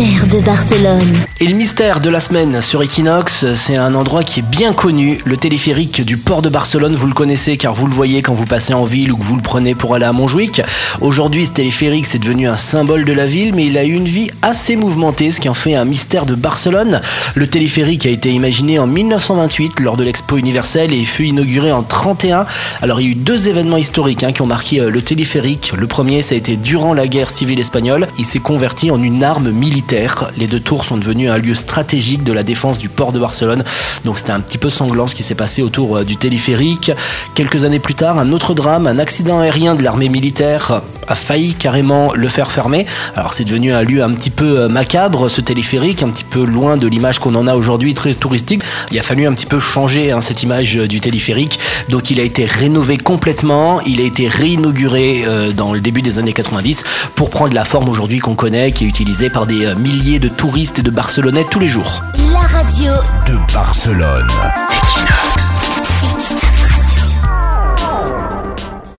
de Barcelone. Et le mystère de la semaine sur Equinox, c'est un endroit qui est bien connu, le téléphérique du port de Barcelone. Vous le connaissez car vous le voyez quand vous passez en ville ou que vous le prenez pour aller à Montjuic. Aujourd'hui, ce téléphérique, c'est devenu un symbole de la ville, mais il a eu une vie assez mouvementée, ce qui en fait un mystère de Barcelone. Le téléphérique a été imaginé en 1928 lors de l'Expo universelle et fut inauguré en 31. Alors, il y a eu deux événements historiques hein, qui ont marqué euh, le téléphérique. Le premier, ça a été durant la guerre civile espagnole. Il s'est converti en une arme militaire. Les deux tours sont devenus un lieu stratégique de la défense du port de Barcelone. Donc, c'était un petit peu sanglant ce qui s'est passé autour euh, du téléphérique. Quelques années plus tard, un autre drame, un accident aérien de l'armée militaire a failli carrément le faire fermer. Alors c'est devenu un lieu un petit peu euh, macabre, ce téléphérique, un petit peu loin de l'image qu'on en a aujourd'hui, très touristique. Il a fallu un petit peu changer hein, cette image euh, du téléphérique. Donc il a été rénové complètement, il a été réinauguré euh, dans le début des années 90 pour prendre la forme aujourd'hui qu'on connaît, qui est utilisée par des milliers de touristes et de Barcelonais tous les jours. La radio de Barcelone.